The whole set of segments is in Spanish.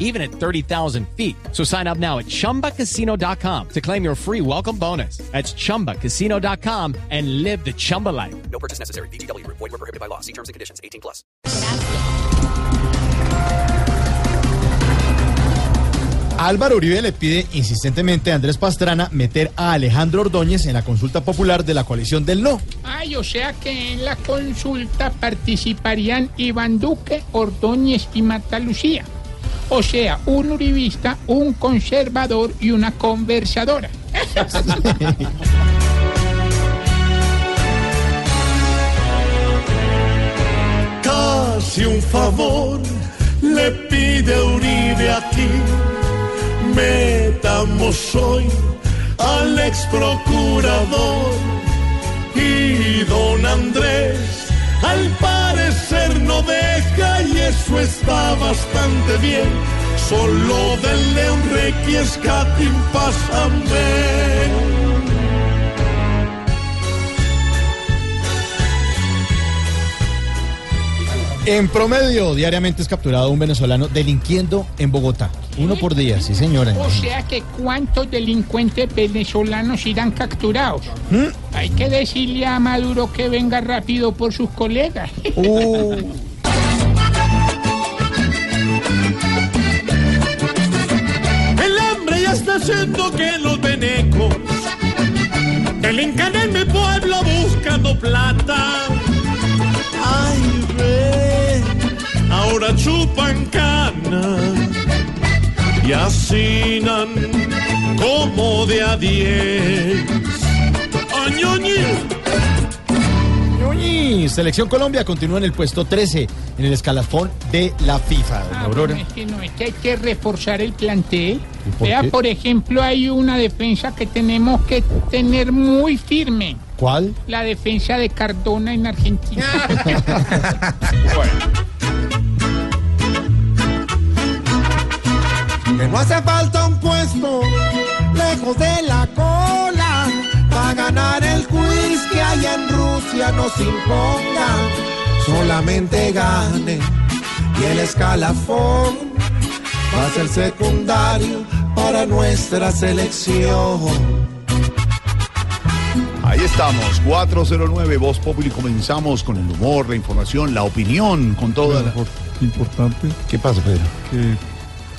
even at 30,000 feet. So sign up now at chumbacasino.com to claim your free welcome bonus. That's chumbacasino.com and live the Chumba life. No purchase necessary. BGW. Void were prohibited by law. See terms and conditions. 18 plus. Álvaro Uribe le pide insistentemente a Andrés Pastrana meter a Alejandro Ordóñez en la consulta popular de la coalición del no. Ay, o sea que en la consulta participarían Iván Duque, Ordóñez y Marta Lucía. O sea, un uribista, un conservador y una conversadora. Casi un favor le pide a Uribe aquí. Metamos hoy al ex procurador y don Andrés. Al parecer no deja y eso está bastante bien. Solo denle un requiescatim pásame. En promedio, diariamente es capturado un venezolano delinquiendo en Bogotá. Uno por día, sí señora. O sea que cuántos delincuentes venezolanos irán capturados. Hay que decirle a Maduro que venga rápido por sus colegas. Uh, El hambre ya está haciendo que los venecos delincan en mi pueblo buscando plata. Ahora chupan cana y hacinan como de a diez. Añoñi. Selección Colombia continúa en el puesto 13 en el escalafón de la FIFA. Ah, Aurora. bueno, es que no, es que hay que reforzar el plantel. ¿Y por Vea, qué? por ejemplo, hay una defensa que tenemos que tener muy firme. ¿Cuál? La defensa de Cardona en Argentina. Que no hace falta un puesto lejos de la cola para ganar el quiz que allá en Rusia nos imponga. Solamente gane y el escalafón va a ser secundario para nuestra selección. Ahí estamos, 409 Voz Populi. Comenzamos con el humor, la información, la opinión, con toda la... Importante ¿Qué pasa, Pedro? que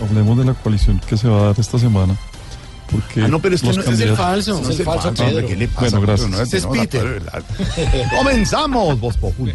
hablemos de la coalición que se va a dar esta semana. Porque Ah, no, pero este los no es el candidatos- falso. No es el falso, Pedro. ¿Qué le pasa? Bueno, gracias. No, Ese es Comenzamos, Voz Populi.